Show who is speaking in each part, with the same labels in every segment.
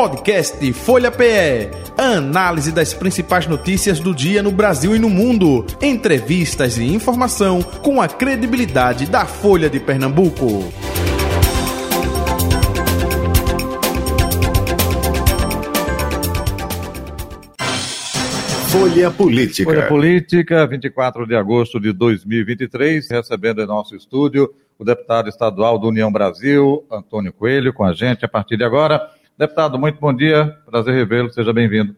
Speaker 1: Podcast Folha PE. Análise das principais notícias do dia no Brasil e no mundo. Entrevistas e informação com a credibilidade da Folha de Pernambuco.
Speaker 2: Folha Política.
Speaker 3: Folha Política, 24 de agosto de 2023, recebendo em nosso estúdio o deputado estadual do União Brasil, Antônio Coelho, com a gente a partir de agora. Deputado, muito bom dia, prazer revê-lo, seja bem-vindo.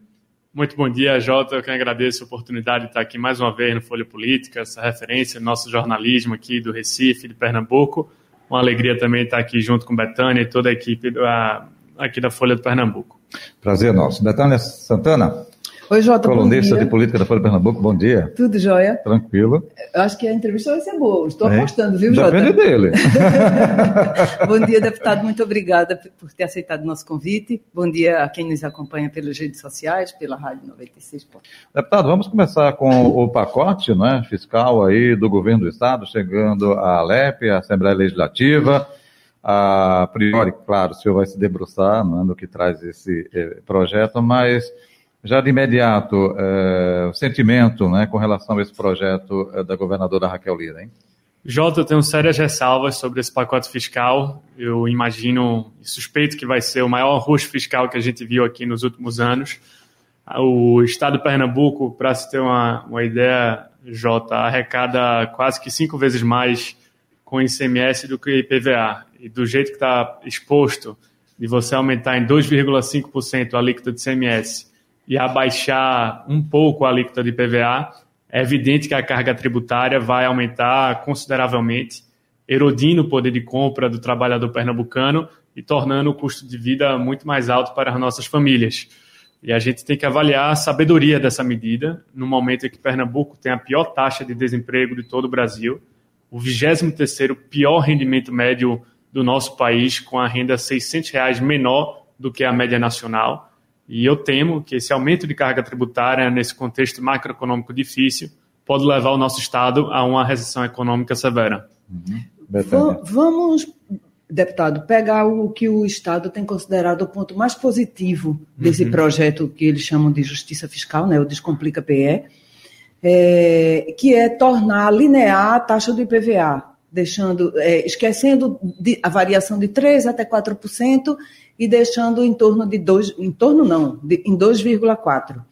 Speaker 4: Muito bom dia, Jota. Eu que agradeço a oportunidade de estar aqui mais uma vez no Folha Política, essa referência nosso jornalismo aqui do Recife, de Pernambuco. Uma alegria também estar aqui junto com Betânia e toda a equipe aqui da Folha de Pernambuco.
Speaker 3: Prazer nosso. Betânia Santana,
Speaker 5: Oi, Jota,
Speaker 3: Colunista de política da Folha de Pernambuco, bom dia.
Speaker 5: Tudo jóia?
Speaker 3: Tranquilo.
Speaker 5: Eu acho que a entrevista vai ser boa. Estou é. apostando, viu, Jota?
Speaker 3: Depende dele.
Speaker 5: bom dia, deputado. Muito obrigada por ter aceitado o nosso convite. Bom dia a quem nos acompanha pelas redes sociais, pela Rádio 96.
Speaker 3: Deputado, vamos começar com o pacote né, fiscal aí do governo do Estado, chegando à Alep, a Assembleia Legislativa. A priori, claro, o senhor vai se debruçar né, no que traz esse eh, projeto, mas já de imediato, é, o sentimento né, com relação a esse projeto é, da governadora Raquel Lira, hein?
Speaker 4: Jota, eu tenho sérias ressalvas sobre esse pacote fiscal. Eu imagino e suspeito que vai ser o maior arroz fiscal que a gente viu aqui nos últimos anos. O estado de Pernambuco, para se ter uma, uma ideia, Jota, arrecada quase que cinco vezes mais com ICMS do que IPVA. E do jeito que está exposto, de você aumentar em 2,5% a alíquota de ICMS e abaixar um pouco a alíquota de PVA, é evidente que a carga tributária vai aumentar consideravelmente, erodindo o poder de compra do trabalhador pernambucano e tornando o custo de vida muito mais alto para as nossas famílias. E a gente tem que avaliar a sabedoria dessa medida, no momento em que Pernambuco tem a pior taxa de desemprego de todo o Brasil, o 23º pior rendimento médio do nosso país, com a renda 600 reais menor do que a média nacional, e eu temo que esse aumento de carga tributária, nesse contexto macroeconômico difícil, pode levar o nosso Estado a uma recessão econômica severa.
Speaker 5: Uhum. Vamos, deputado, pegar o que o Estado tem considerado o ponto mais positivo desse uhum. projeto que eles chamam de justiça fiscal, né, o Descomplica PE, é, que é tornar linear a taxa do IPVA, deixando, é, esquecendo de, a variação de 3% até 4% e deixando em torno de 2, em torno não, de, em 2,4%.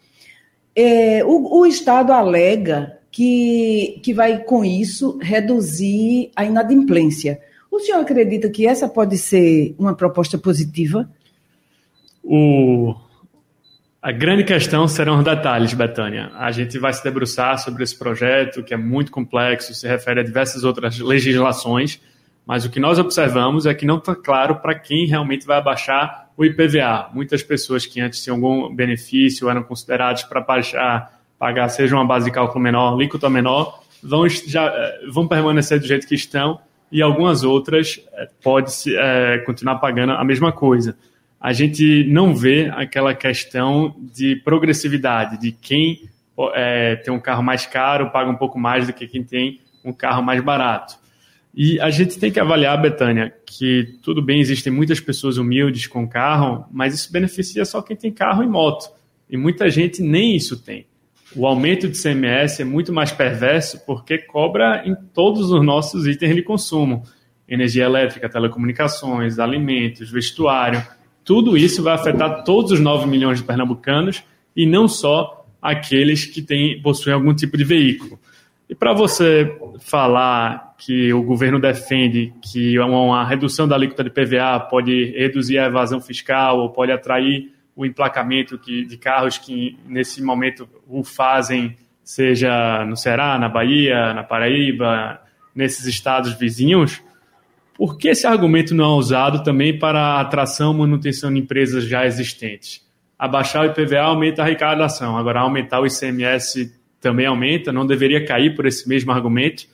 Speaker 5: É, o, o Estado alega que, que vai, com isso, reduzir a inadimplência. O senhor acredita que essa pode ser uma proposta positiva?
Speaker 4: O, a grande questão serão os detalhes, Betânia. A gente vai se debruçar sobre esse projeto, que é muito complexo, se refere a diversas outras legislações, mas o que nós observamos é que não está claro para quem realmente vai abaixar o IPVA. Muitas pessoas que antes tinham algum benefício eram consideradas para baixar, pagar seja uma base de cálculo menor, alíquota menor, vão, já, eh, vão permanecer do jeito que estão e algumas outras eh, pode é, continuar pagando a mesma coisa. A gente não vê aquela questão de progressividade, de quem é, tem um carro mais caro paga um pouco mais do que quem tem um carro mais barato. E a gente tem que avaliar, Betânia, que tudo bem, existem muitas pessoas humildes com carro, mas isso beneficia só quem tem carro e moto. E muita gente nem isso tem. O aumento de CMS é muito mais perverso porque cobra em todos os nossos itens de consumo: energia elétrica, telecomunicações, alimentos, vestuário. Tudo isso vai afetar todos os 9 milhões de pernambucanos e não só aqueles que têm, possuem algum tipo de veículo. E para você falar que o governo defende que uma redução da alíquota de PVA pode reduzir a evasão fiscal ou pode atrair o emplacamento que, de carros que nesse momento o fazem, seja no Ceará, na Bahia, na Paraíba, nesses estados vizinhos, por que esse argumento não é usado também para a atração e manutenção de empresas já existentes? Abaixar o IPVA aumenta a arrecadação, agora aumentar o ICMS também aumenta, não deveria cair por esse mesmo argumento.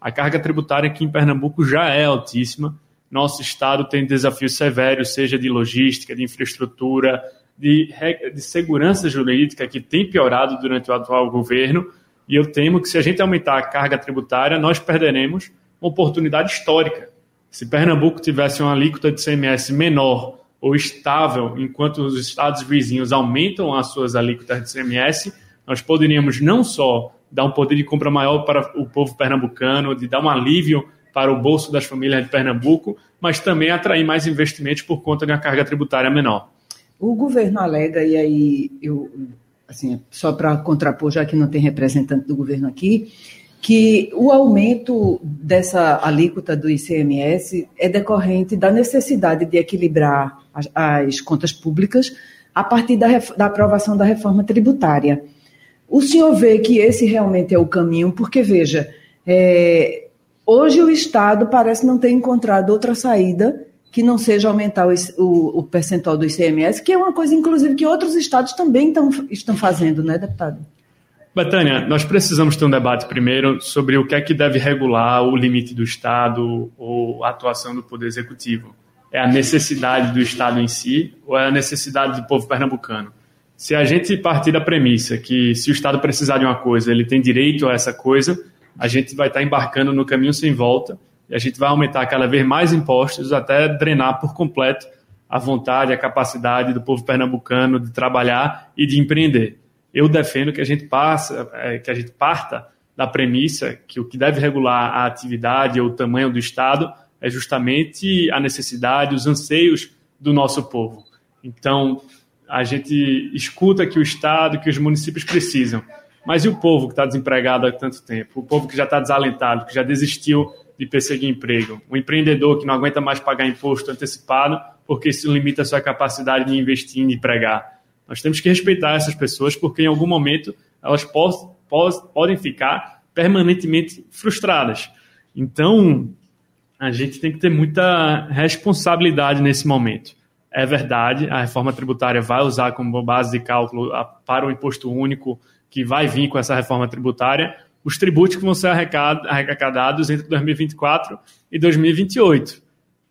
Speaker 4: A carga tributária aqui em Pernambuco já é altíssima. Nosso estado tem desafios severos, seja de logística, de infraestrutura, de, de segurança jurídica, que tem piorado durante o atual governo. E eu temo que se a gente aumentar a carga tributária, nós perderemos uma oportunidade histórica. Se Pernambuco tivesse uma alíquota de CMS menor ou estável enquanto os estados vizinhos aumentam as suas alíquotas de CMS, nós poderíamos não só dar um poder de compra maior para o povo pernambucano, de dar um alívio para o bolso das famílias de Pernambuco, mas também atrair mais investimentos por conta de uma carga tributária menor.
Speaker 5: O governo alega, e aí eu, assim, só para contrapor, já que não tem representante do governo aqui, que o aumento dessa alíquota do ICMS é decorrente da necessidade de equilibrar as, as contas públicas a partir da, da, aprovação da reforma tributária. O senhor vê que esse realmente é o caminho, porque, veja, é, hoje o Estado parece não ter encontrado outra saída que não seja aumentar o, o, o, percentual do ICMS, que é uma coisa, inclusive, que outros estados também tão, estão fazendo, né, deputado?
Speaker 4: Betânia, nós precisamos ter um debate primeiro sobre o que é que deve regular o limite do Estado ou a atuação do Poder Executivo. É a necessidade do Estado em si ou é a necessidade do povo pernambucano? Se a gente partir da premissa que se o Estado precisar de uma coisa, ele tem direito a essa coisa, a gente vai estar embarcando no caminho sem volta e a gente vai aumentar cada vez mais impostos até drenar por completo a vontade, a capacidade do povo pernambucano de trabalhar e de empreender. Eu defendo que a gente passa, é, que a gente parta da premissa que o que deve regular a atividade ou o tamanho do Estado é justamente a necessidade, os anseios do nosso povo. Então, a gente escuta que o Estado, que os municípios precisam, mas e o povo que está desempregado há tanto tempo? O povo que já está desalentado, que já desistiu de perseguir emprego? O empreendedor que não aguenta mais pagar imposto antecipado porque isso limita a sua capacidade de investir e empregar? Nós temos que respeitar essas pessoas porque em algum momento elas podem ficar permanentemente frustradas. Então, a gente tem que ter muita responsabilidade nesse momento. É verdade, a reforma tributária vai usar como base de cálculo para o imposto único que vai vir com essa reforma tributária os tributos que vão ser arrecadados entre 2024 e 2028.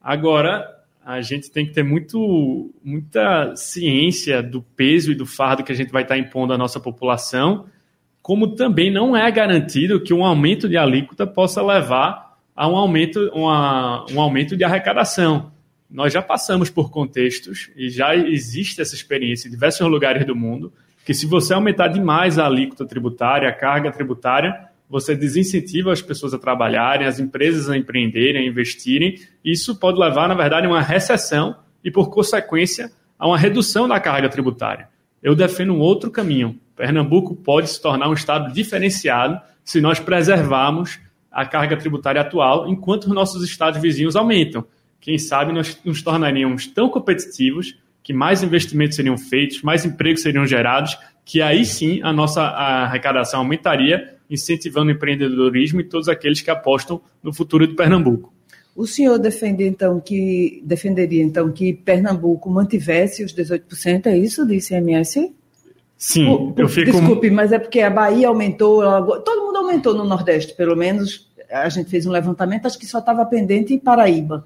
Speaker 4: Agora, a gente tem que ter muito, muita ciência do peso e do fardo que a gente vai estar impondo à nossa população, como também não é garantido que um aumento de alíquota possa levar a um aumento, uma, um aumento de arrecadação. Nós já passamos por contextos e já existe essa experiência em diversos lugares do mundo, que se você aumentar demais a alíquota tributária, a carga tributária, você desincentiva as pessoas a trabalharem, as empresas a empreenderem, a investirem. Isso pode levar, na verdade, a uma recessão e, por consequência, a uma redução da carga tributária. Eu defendo um outro caminho. Pernambuco pode se tornar um estado diferenciado se nós preservarmos a carga tributária atual, enquanto os nossos estados vizinhos aumentam. Quem sabe nós nos tornaríamos tão competitivos que mais investimentos seriam feitos, mais empregos seriam gerados, que aí sim a nossa arrecadação aumentaria incentivando o empreendedorismo e todos aqueles que apostam no futuro de Pernambuco.
Speaker 5: O senhor defende então que defenderia então que Pernambuco mantivesse os 18%, é isso de ICMS?
Speaker 4: Sim, o, eu fico
Speaker 5: Desculpe, mas é porque a Bahia aumentou, todo mundo aumentou no Nordeste, pelo menos a gente fez um levantamento, acho que só estava pendente em Paraíba.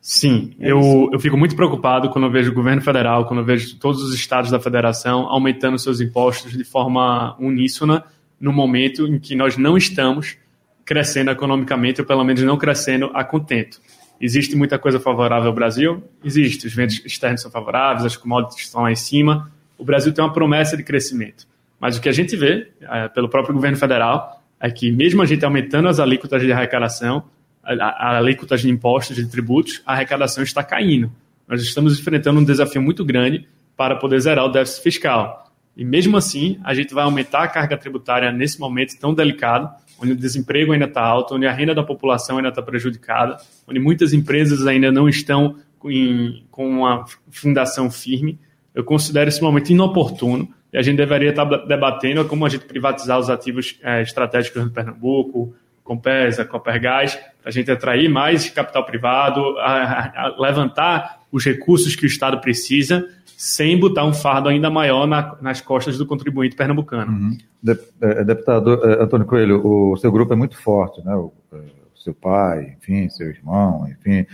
Speaker 4: Sim, é eu, eu fico muito preocupado quando eu vejo o governo federal, quando eu vejo todos os estados da federação aumentando seus impostos de forma uníssona no momento em que nós não estamos crescendo economicamente, ou pelo menos não crescendo a contento. Existe muita coisa favorável ao Brasil? Existe. Os ventos externos são favoráveis, as commodities estão lá em cima. O Brasil tem uma promessa de crescimento. Mas o que a gente vê, é, pelo próprio governo federal, é que mesmo a gente aumentando as alíquotas de arrecadação, alíquotas de impostos, de tributos, a arrecadação está caindo. Nós estamos enfrentando um desafio muito grande para poder zerar o déficit fiscal. E mesmo assim, a gente vai aumentar a carga tributária nesse momento tão delicado, onde o desemprego ainda está alto, onde a renda da população ainda está prejudicada, onde muitas empresas ainda não estão em, com uma fundação firme. Eu considero esse momento inoportuno e a gente deveria estar tá debatendo como a gente privatizar os ativos é, estratégicos do Pernambuco, Compesa, Copergás, para a gente atrair mais capital privado, a, a levantar os recursos que o Estado precisa sem botar um fardo ainda maior na, nas costas do contribuinte pernambucano. Uhum.
Speaker 3: De, é, deputado é, Antônio Coelho, o seu grupo é muito forte, né? O, é, o seu pai, enfim, seu irmão, enfim.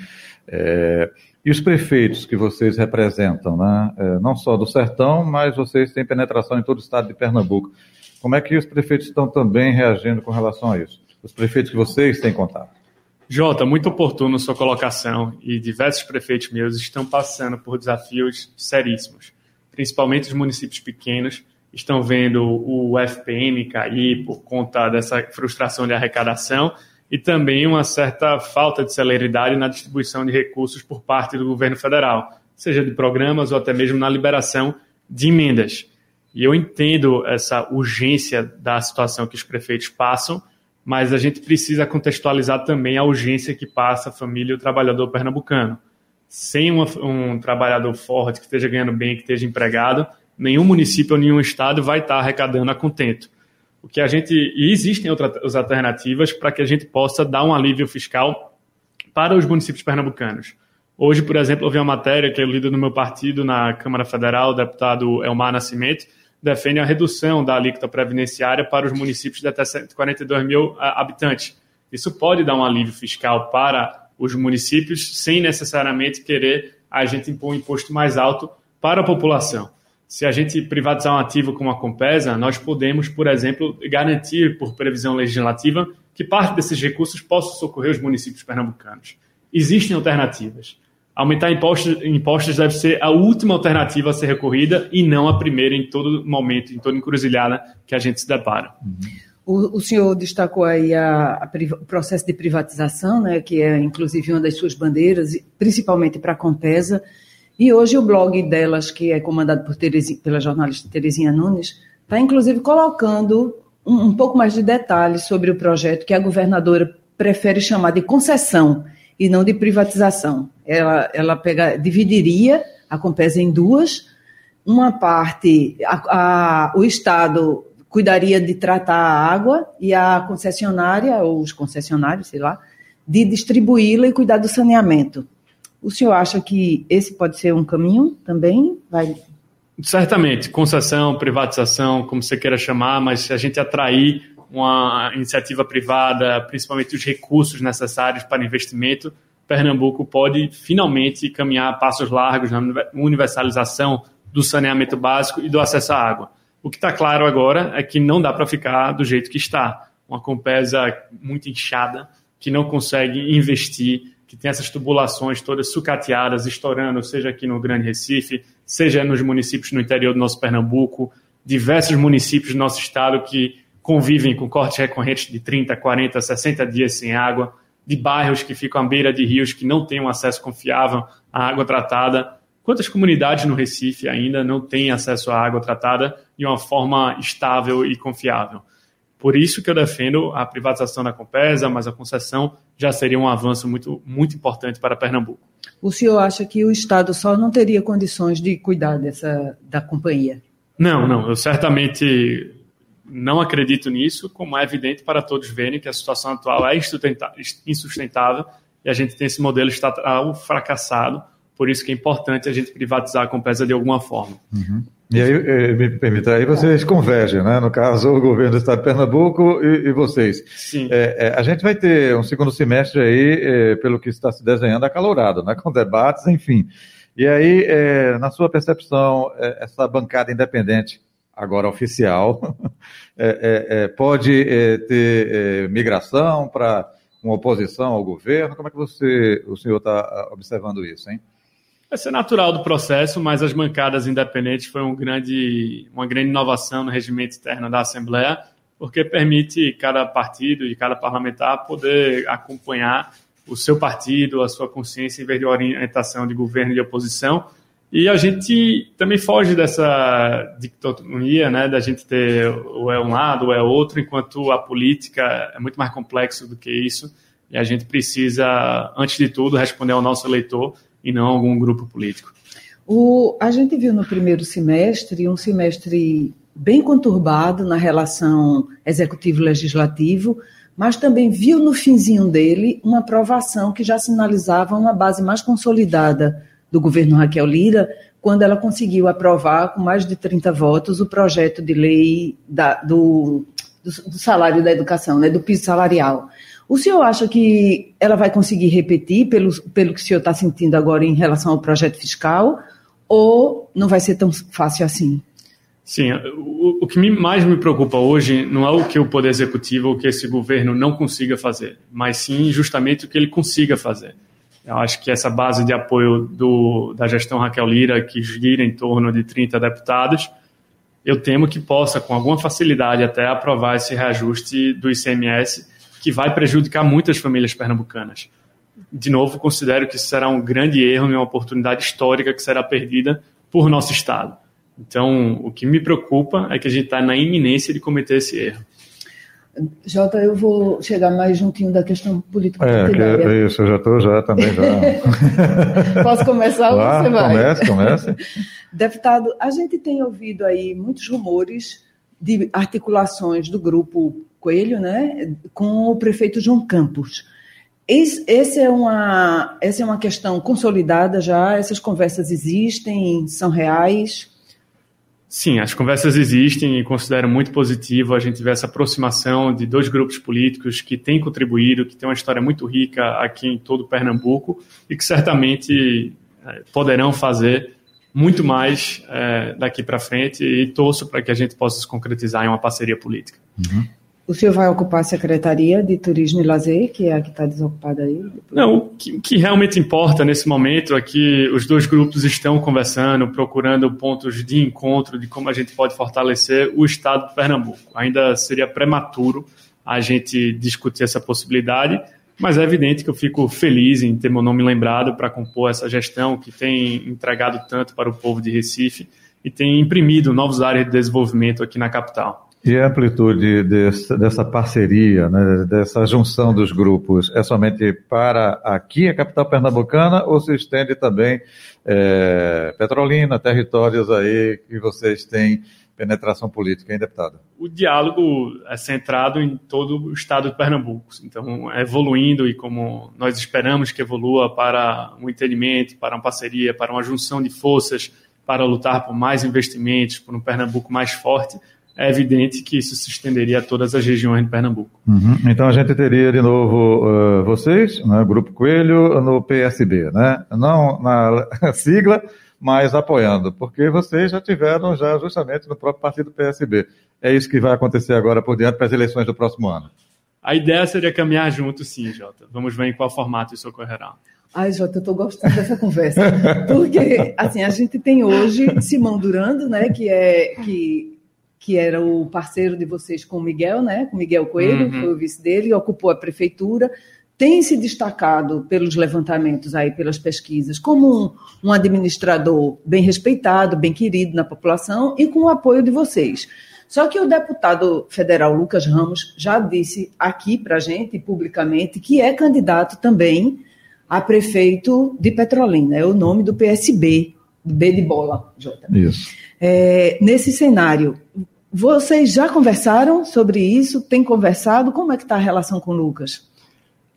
Speaker 3: É, e os prefeitos que vocês representam, né? É, não só do Sertão, mas vocês têm penetração em todo o estado de Pernambuco. Como é que os prefeitos estão também reagindo com relação a isso? Os prefeitos que vocês têm contato?
Speaker 4: Jota, muito oportuno sua colocação e diversos prefeitos meus estão passando por desafios seríssimos, principalmente os municípios pequenos estão vendo o FPM cair por conta dessa frustração de arrecadação e também uma certa falta de celeridade na distribuição de recursos por parte do governo federal, seja de programas ou até mesmo na liberação de emendas. E eu entendo essa urgência da situação que os prefeitos passam, mas a gente precisa contextualizar também a urgência que passa a família e o trabalhador pernambucano. Sem uma, um trabalhador forte que esteja ganhando bem, que esteja empregado, nenhum município ou nenhum estado vai estar arrecadando a contento. O que a gente e existem outras alternativas para que a gente possa dar um alívio fiscal para os municípios pernambucanos. Hoje, por exemplo, houve uma matéria que é lida no meu partido na Câmara Federal, o deputado Elmar Nascimento, defende a redução da alíquota previdenciária para os municípios de até 142 mil ah, habitantes. Isso pode dar um alívio fiscal para os municípios, sem necessariamente querer a gente impor um imposto mais alto para a população. Se a gente privatizar um ativo como a Compesa, nós podemos, por exemplo, garantir, por previsão legislativa, que parte desses recursos possa socorrer os municípios pernambucanos. Existem alternativas. Aumentar impostos, impostos deve ser a última alternativa a ser recorrida e não a primeira em todo momento, em toda encruzilhada que a gente se depara.
Speaker 5: O, o senhor destacou aí a, a, o processo de privatização, né, que é inclusive uma das suas bandeiras, principalmente para a Compesa. E hoje o blog delas, que é comandado por Terezinha, pela jornalista Terezinha Nunes, está inclusive colocando um, um pouco mais de detalhes sobre o projeto que a governadora prefere chamar de concessão e não de privatização. Ela, ela pega, dividiria a Compesa em duas. Uma parte, a, a, o Estado cuidaria de tratar a água e a concessionária, ou os concessionários, sei lá, de distribuí-la e cuidar do saneamento. O senhor acha que esse pode ser um caminho também? Vai...
Speaker 4: Certamente, concessão, privatização, como você queira chamar, mas se a gente atrair uma iniciativa privada, principalmente os recursos necessários para investimento, Pernambuco pode finalmente caminhar passos largos na universalização do saneamento básico e do acesso à água. O que está claro agora é que não dá para ficar do jeito que está. Uma Compesa muito inchada, que não consegue investir, que tem essas tubulações todas sucateadas, estourando, seja aqui no Grande Recife, seja nos municípios no interior do nosso Pernambuco, diversos municípios do nosso estado que convivem com cortes recorrentes de 30, 40, 60 dias sem água, de bairros que ficam à beira de rios que não têm um acesso confiável à água tratada. Quantas comunidades no Recife ainda não têm acesso à água tratada de uma forma estável e confiável? Por isso que eu defendo a privatização da Compesa, mas a concessão já seria um avanço muito, muito importante para Pernambuco.
Speaker 5: O senhor acha que o Estado só não teria condições de cuidar dessa, da companhia?
Speaker 4: Não, não. Eu certamente não acredito nisso, como é evidente para todos verem que a situação atual é insustentável e a gente tem esse modelo estatal fracassado, por isso que é importante a gente privatizar a Compesa de alguma forma.
Speaker 3: Uhum. E aí, eh, me permita, aí vocês convergem, né? No caso, o governo do Estado de Pernambuco e, e vocês.
Speaker 4: Sim.
Speaker 3: É, é, a gente vai ter um segundo semestre aí, é, pelo que está se desenhando, acalorado, né? Com debates, enfim. E aí, é, na sua percepção, essa bancada independente agora oficial, é, é, é, pode é, ter é, migração para uma oposição ao governo? Como é que você, o senhor está ah, observando isso, hein?
Speaker 4: Vai ser natural do processo, mas as bancadas independentes foi um grande, uma grande inovação no regimento interno da Assembleia, porque permite cada partido e cada parlamentar poder acompanhar o seu partido, a sua consciência em vez de orientação de governo e de oposição, e a gente também foge dessa dicotomia, né, da gente ter ou é um lado ou é outro, enquanto a política é muito mais complexo do que isso. E a gente precisa, antes de tudo, responder ao nosso eleitor e não a algum grupo político.
Speaker 5: O, a gente viu no primeiro semestre um semestre bem conturbado na relação executivo-legislativo, mas também viu no finzinho dele uma aprovação que já sinalizava uma base mais consolidada do governo Raquel Lira, quando ela conseguiu aprovar com mais de 30 votos o projeto de lei da, do, do, do, salário da educação, né, do piso salarial. O senhor acha que ela vai conseguir repetir pelo, pelo que o senhor está sentindo agora em relação ao projeto fiscal ou não vai ser tão fácil assim?
Speaker 4: Sim, o, o que mais me preocupa hoje não é o que o Poder Executivo ou que esse governo não consiga fazer, mas sim justamente o que ele consiga fazer. Eu acho que essa base de apoio do, da gestão Raquel Lira, que gira em torno de 30 deputados, eu temo que possa, com alguma facilidade, até aprovar esse reajuste do ICMS, que vai prejudicar muitas famílias pernambucanas. De novo, considero que isso será um grande erro e uma oportunidade histórica que será perdida por nosso Estado. Então, o que me preocupa é que a gente está na iminência de cometer esse erro.
Speaker 5: Jota, eu vou chegar mais juntinho da questão política
Speaker 3: é, que, é isso, eu já estou já também já.
Speaker 5: Posso começar ou você vai?
Speaker 3: Comece, comece.
Speaker 5: Deputado, a gente tem ouvido aí muitos rumores de articulações do grupo Coelho, né, com o prefeito João Campos. Esse é uma, essa é uma questão consolidada já? Essas conversas existem, são reais?
Speaker 4: Sim, as conversas existem e considero muito positivo a gente ver essa aproximação de dois grupos políticos que têm contribuído, que têm uma história muito rica aqui em todo Pernambuco e que certamente eh, poderão fazer muito mais é, daqui para frente e torço para que a gente possa se concretizar em uma parceria política.
Speaker 5: Uhum. O senhor vai ocupar a Secretaria de Turismo e Lazer, que é a que está desocupada aí?
Speaker 4: Não, o que, que, realmente importa nesse momento é que os dois grupos estão conversando, procurando pontos de encontro de como a gente pode fortalecer o Estado de Pernambuco. Ainda seria prematuro a gente discutir essa possibilidade, mas é evidente que eu fico feliz em ter meu nome lembrado para compor essa gestão que tem entregado tanto para o povo de Recife e tem imprimido novas áreas de desenvolvimento aqui na capital.
Speaker 3: E a amplitude desse, dessa parceria, né, dessa junção dos grupos, é somente para aqui, a capital pernambucana, ou se estende também é, Petrolina, territórios aí que vocês têm penetração política, hein, deputado?
Speaker 4: O diálogo é centrado em todo o estado de Pernambuco. Então, evoluindo e como nós esperamos que evolua para um entendimento, para uma parceria, para uma junção de forças, para lutar por mais investimentos, por um Pernambuco mais forte, é evidente que isso se estenderia a todas as regiões de Pernambuco.
Speaker 3: Uhum. Então a gente teria de novo uh, vocês, né, Grupo Coelho, no PSB, né? Não na sigla, mas apoiando, porque vocês já tiveram já justamente no próprio partido PSB. É isso que vai acontecer agora por diante para as eleições do próximo ano.
Speaker 4: A ideia seria caminhar junto, sim, Jota. Vamos ver em qual formato isso ocorrerá.
Speaker 5: Ai, Jota, eu estou gostando dessa conversa. Porque, assim, a gente tem hoje Simão Durando, né, que é que que era o parceiro de vocês com o Miguel, né? Com Miguel Coelho, uhum. foi o vice dele, ocupou a prefeitura, tem se destacado pelos levantamentos aí, pelas pesquisas, como um, um administrador bem respeitado, bem querido na população e com o apoio de vocês. Só que o deputado federal Lucas Ramos já disse aqui para a gente, publicamente, que é candidato também a prefeito de Petrolina. É o nome do PSB, B de bola, Jota.
Speaker 3: Isso.
Speaker 5: É, nesse cenário, vocês já conversaram sobre isso? Tem conversado? Como é que está a relação com Lucas?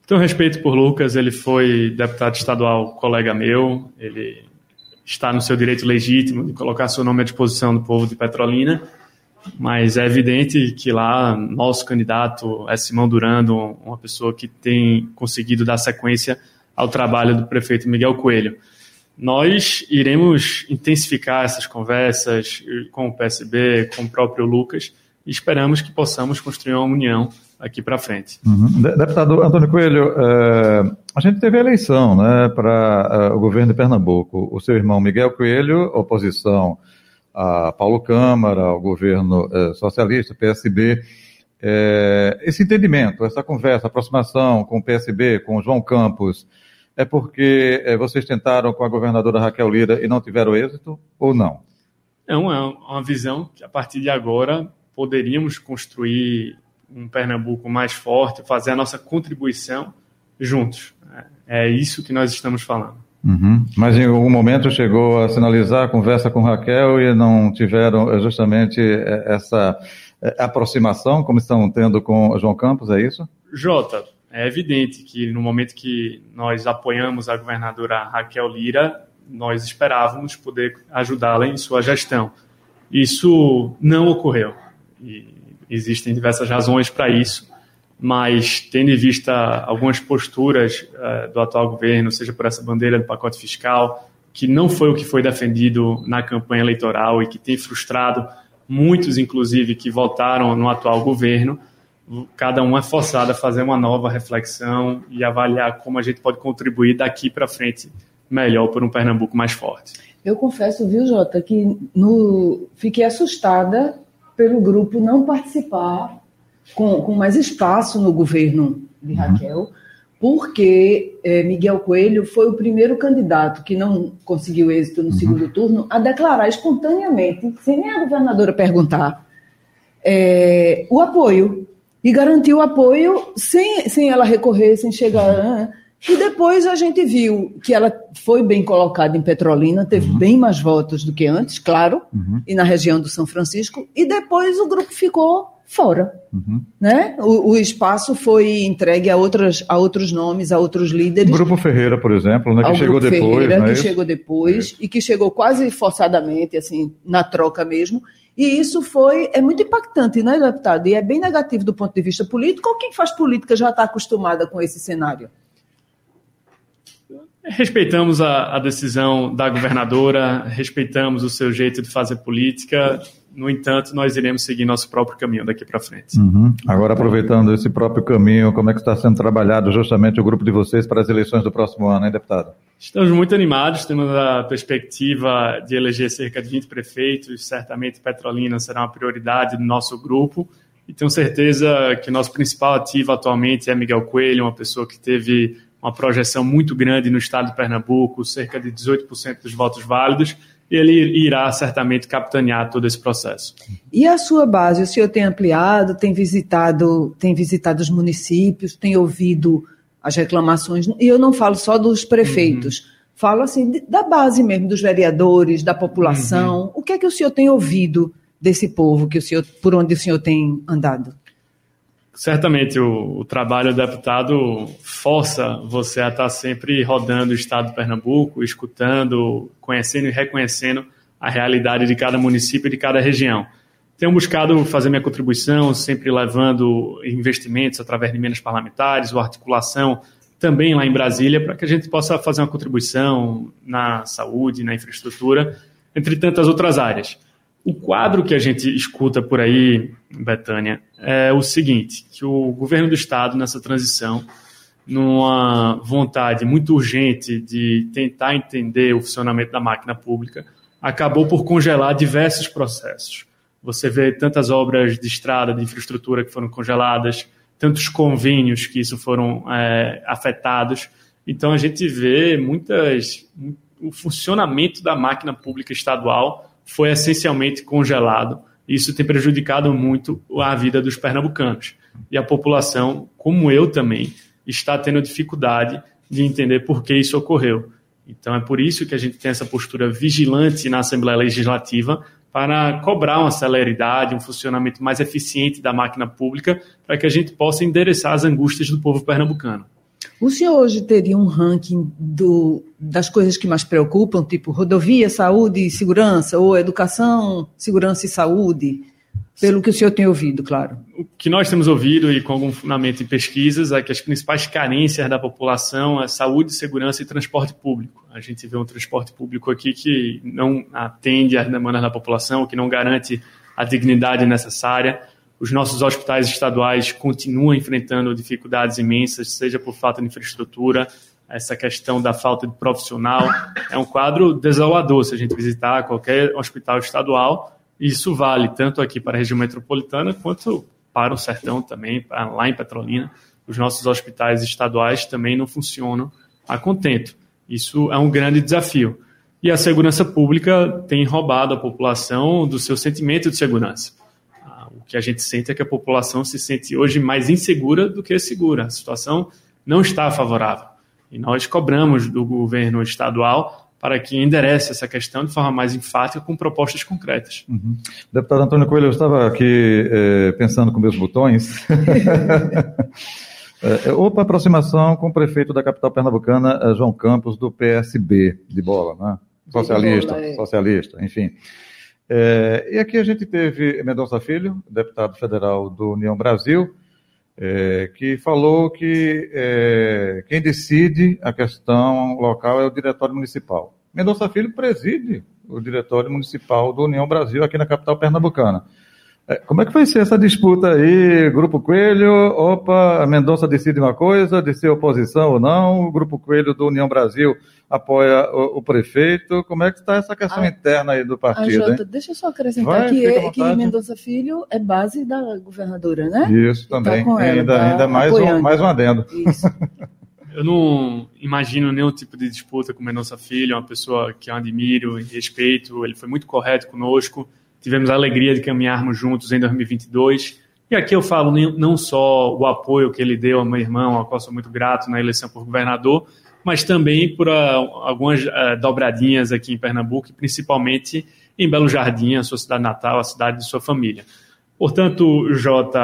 Speaker 4: Tenho respeito por Lucas, ele foi deputado estadual, colega meu, ele está no seu direito legítimo de colocar seu nome à disposição do povo de Petrolina, mas é evidente que lá nosso candidato é Simão Durando, uma pessoa que tem conseguido dar sequência ao trabalho do prefeito Miguel Coelho. Nós iremos intensificar essas conversas com o PSB, com o próprio Lucas, e esperamos que possamos construir uma união aqui para frente.
Speaker 3: Uhum. Deputado Antônio Coelho, é, a gente teve a eleição né, para é, o governo de Pernambuco. O seu irmão Miguel Coelho, oposição a Paulo Câmara, ao governo é, socialista, PSB. esse entendimento, essa conversa, aproximação com o PSB, com o João Campos, é porque é, vocês tentaram com a governadora Raquel Lira e não tiveram êxito ou não?
Speaker 4: Não, é uma visão que a partir de agora poderíamos construir um Pernambuco mais forte, fazer a nossa contribuição juntos. É, é isso que nós estamos falando.
Speaker 3: Uhum. Mas em algum momento chegou a sinalizar a conversa com Raquel e não tiveram é, justamente é, essa aproximação como estão tendo com João Campos, é isso?
Speaker 4: Jota, é evidente que no momento que nós apoiamos a governadora Raquel Lira, nós esperávamos poder ajudá-la em sua gestão. Isso não ocorreu. E existem diversas razões para isso, mas tendo em vista algumas posturas uh, do atual governo, seja por essa bandeira do pacote fiscal, que não foi o que foi defendido na campanha eleitoral e que tem frustrado muitos, inclusive, que votaram no atual governo, cada um é forçado a fazer uma nova reflexão e avaliar como a gente pode contribuir daqui para frente melhor por um Pernambuco mais forte.
Speaker 5: Eu confesso, viu, Jota, que no... fiquei assustada pelo grupo não participar com, com mais espaço no governo de uhum. Raquel, porque é, Miguel Coelho foi o primeiro candidato que não conseguiu êxito no uhum. segundo turno a declarar espontaneamente, sem nem a governadora perguntar, é, o apoio. E garantiu o apoio sem, sem ela recorrer, sem chegar. E depois a gente viu que ela foi bem colocada em Petrolina, teve uhum. bem mais votos do que antes, claro, uhum. e na região do São Francisco, e depois o grupo ficou fora. Uhum. Né? O, o, espaço foi entregue a, outras, a outros nomes, a outros líderes.
Speaker 3: O Grupo Ferreira, por exemplo, né, que chegou depois. Ferreira,
Speaker 5: que é chegou depois é. e que chegou quase forçadamente, assim, na troca mesmo. E isso foi é muito impactante, né, deputado? E é bem negativo do ponto de vista político. Ou quem faz política já está acostumada com esse cenário?
Speaker 4: Respeitamos a, a, decisão da governadora, respeitamos o seu jeito de fazer política. No entanto, nós iremos seguir nosso próprio caminho daqui para frente.
Speaker 3: Uhum. Agora, aproveitando esse próprio caminho, como é que está sendo trabalhado justamente o grupo de vocês para as eleições do próximo ano, hein, deputado?
Speaker 4: Estamos muito animados, temos a perspectiva de eleger cerca de 20 prefeitos. Certamente, Petrolina será uma prioridade do nosso grupo. E tenho certeza que o nosso principal ativo atualmente é Miguel Coelho, uma pessoa que teve uma projeção muito grande no estado de Pernambuco, cerca de 18% dos votos válidos, ele irá certamente capitanear todo esse processo.
Speaker 5: E a sua base, o senhor tem ampliado, tem visitado, tem visitado os municípios, tem ouvido as reclamações, e eu não falo só dos prefeitos, uhum. falo assim da base mesmo, dos vereadores, da população. Uhum. O que é que o senhor tem ouvido desse povo que o senhor, por onde o senhor tem andado?
Speaker 4: Certamente o, o, trabalho do deputado força você a estar sempre rodando o estado de Pernambuco, escutando, conhecendo e reconhecendo a realidade de cada município e de cada região. Tenho buscado fazer minha contribuição, sempre levando investimentos através de emendas parlamentares ou articulação também lá em Brasília, para que a gente possa fazer uma contribuição na saúde, na infraestrutura, entre tantas outras áreas. O quadro que a gente escuta por aí, Betânia, é o seguinte: que o governo do Estado, nessa transição, numa vontade muito urgente de tentar entender o funcionamento da máquina pública, acabou por congelar diversos processos. Você vê tantas obras de estrada, de infraestrutura que foram congeladas, tantos convênios que isso foram é, afetados. Então a gente vê muitas o funcionamento da máquina pública estadual foi essencialmente congelado. Isso tem prejudicado muito a vida dos pernambucanos. E a população, como eu também, está tendo dificuldade de entender por que isso ocorreu. Então é por isso que a gente tem essa postura vigilante na Assembleia Legislativa para cobrar uma celeridade, um funcionamento mais eficiente da máquina pública, para que a gente possa endereçar as angústias do povo pernambucano.
Speaker 5: O senhor hoje teria um ranking do, das coisas que mais preocupam, tipo rodovia, saúde e segurança, ou educação, segurança e saúde? Pelo que o senhor tem ouvido, claro.
Speaker 4: O que nós temos ouvido, e com algum fundamento em pesquisas, é que as principais carências da população é saúde, segurança e transporte público. A gente vê um transporte público aqui que não atende às demandas da população, que não garante a dignidade necessária os nossos hospitais estaduais continuam enfrentando dificuldades imensas, seja por falta de infraestrutura, essa questão da falta de profissional. É um quadro desolador se a gente visitar qualquer hospital estadual. Isso vale tanto aqui para a região metropolitana quanto para o sertão também, lá em Petrolina. Os nossos hospitais estaduais também não funcionam a contento. Isso é um grande desafio. E a segurança pública tem roubado a população do seu sentimento de segurança que a gente sente é que a população se sente hoje mais insegura do que segura. A situação não está favorável. E nós cobramos do governo estadual para que enderece essa questão de forma mais enfática com propostas concretas.
Speaker 3: Uhum. Deputado Antônio Coelho, eu estava aqui é, pensando com meus botões. é, houve aproximação com o prefeito da capital pernambucana, João Campos, do PSB, de bola, né? Socialista, bola, é. socialista, enfim. É, e aqui a gente teve Mendonça Filho, deputado federal do União Brasil, é, que falou que é, quem decide a questão local é o diretório municipal. Mendonça Filho preside o Diretório Municipal do União Brasil aqui na capital pernambucana. É, como é que vai ser essa disputa aí? Grupo Coelho, opa, Mendonça decide uma coisa, de ser oposição ou não, o Grupo Coelho do União Brasil apoia o, o prefeito. Como é que está essa questão ah, interna aí do partido?
Speaker 5: Jota, deixa eu só acrescentar vai, que, é, que Mendonça Filho é base da governadora, né?
Speaker 3: Isso tá também, tá ela, ainda, tá ainda mais, um, mais um adendo. Isso.
Speaker 4: eu não imagino nenhum tipo de disputa com Mendonça Filho, é uma pessoa que eu admiro e respeito, ele foi muito correto conosco, tivemos a alegria de caminharmos juntos em 2022. E aqui eu falo não só o apoio que ele deu ao meu irmão, ao qual sou muito grato na eleição por governador, mas também por uh, algumas uh, dobradinhas aqui em Pernambuco, principalmente em Belo Jardim, a sua cidade natal, a cidade de sua família. Portanto, Jota,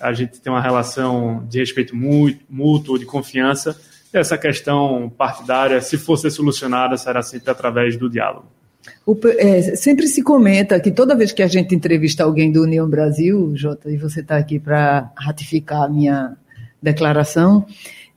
Speaker 4: a gente tem uma relação de respeito mútuo, de confiança, e essa questão partidária, se for ser solucionada, será sempre através do diálogo.
Speaker 5: O, é, sempre se comenta que toda vez que a gente entrevista alguém do União Brasil, Jota, e você está aqui para ratificar a minha declaração,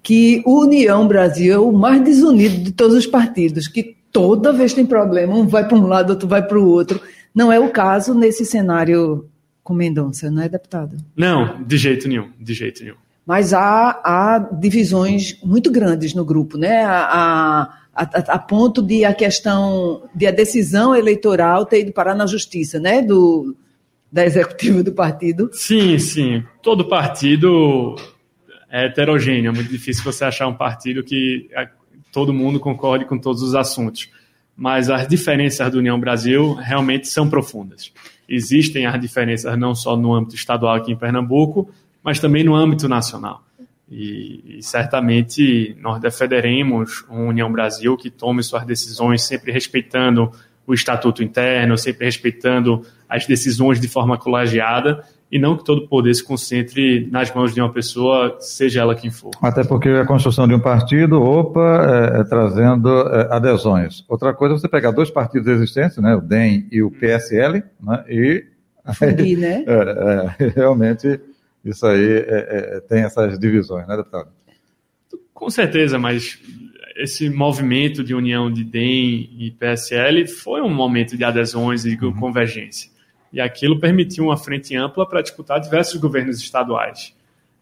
Speaker 5: que o União Brasil é o mais desunido de todos os partidos, que toda vez tem problema, um vai para um lado, outro vai para o outro. Não é o caso nesse cenário com Mendonça, não é, deputado?
Speaker 4: Não, de jeito nenhum, de jeito nenhum.
Speaker 5: Mas há, há divisões muito grandes no grupo, né? A, a, ponto de a questão de a decisão eleitoral ter ido parar na justiça, né? Do, da executiva do partido.
Speaker 4: Sim, sim. Todo partido é heterogêneo. É muito difícil você achar um partido que todo mundo concorde com todos os assuntos. Mas as diferenças do União Brasil realmente são profundas. Existem as diferenças não só no âmbito estadual aqui em Pernambuco, mas também no âmbito nacional. E, e, certamente nós defenderemos uma União Brasil que tome suas decisões sempre respeitando o estatuto interno, sempre respeitando as decisões de forma colegiada e não que todo o poder se concentre nas mãos de uma pessoa, seja ela quem for.
Speaker 3: Até porque a construção de um partido, opa, é, é, trazendo é, adesões. Outra coisa é você pegar dois partidos existentes, né, o DEM e o PSL, né, e...
Speaker 5: Fundir, né?
Speaker 3: É, é, realmente isso aí é, tem essas divisões, né, deputado?
Speaker 4: Com certeza, mas esse movimento de união de DEM e PSL foi um momento de adesões e uhum. convergência. E aquilo permitiu uma frente ampla para disputar diversos governos estaduais.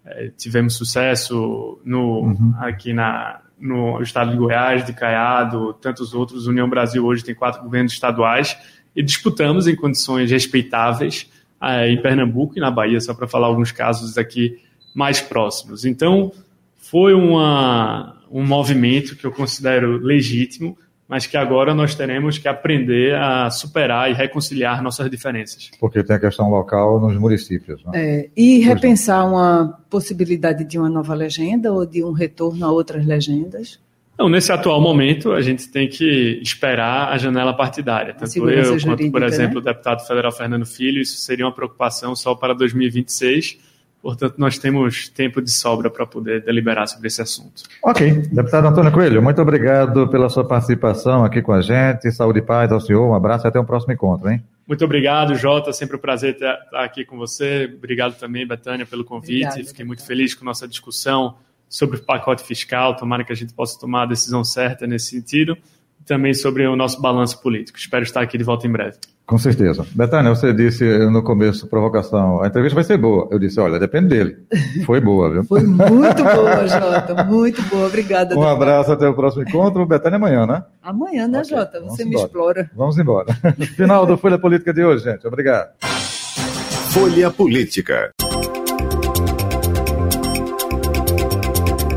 Speaker 4: É, tivemos sucesso no, uhum. aqui na, no estado de Goiás, de Caiado, tantos outros. União Brasil hoje tem quatro governos estaduais e disputamos em condições respeitáveis é, em Pernambuco e na Bahia, só para falar alguns casos aqui mais próximos. Então, foi uma, um movimento que eu considero legítimo, mas que agora nós teremos que aprender a superar e reconciliar nossas diferenças.
Speaker 3: Porque tem a questão local nos municípios. Né?
Speaker 5: É, e repensar uma possibilidade de uma nova legenda ou de um retorno a outras legendas?
Speaker 4: Não, nesse atual momento, a gente tem que esperar a janela partidária. Tanto eu quanto, por exemplo, né? o deputado federal Fernando Filho, isso seria uma preocupação só para 2026 Portanto, nós temos tempo de sobra para poder deliberar sobre esse assunto.
Speaker 3: Ok. Deputado Antônio Coelho, muito obrigado pela sua participação aqui com a gente. Saúde e paz ao senhor. Um abraço e até o um próximo encontro, hein?
Speaker 4: Muito obrigado, Jota. Sempre um prazer estar aqui com você. Obrigado também, Betânia, pelo convite. Obrigado, Fiquei muito feliz com nossa discussão sobre o pacote fiscal. Tomara que a gente possa tomar a decisão certa nesse sentido. E também sobre o nosso balanço político. Espero estar aqui de volta em breve.
Speaker 3: Com certeza. Betânia, você disse no começo, provocação, a entrevista vai ser boa. Eu disse, olha, depende dele. Foi boa, viu?
Speaker 5: Foi muito boa, Jota. Muito boa. Obrigada.
Speaker 3: Um abraço, até o próximo encontro. Betânia amanhã, né?
Speaker 5: Amanhã, né, okay. Jota? Você me explora.
Speaker 3: Vamos embora. Final do Folha Política de hoje, gente. Obrigado.
Speaker 1: Folha Política.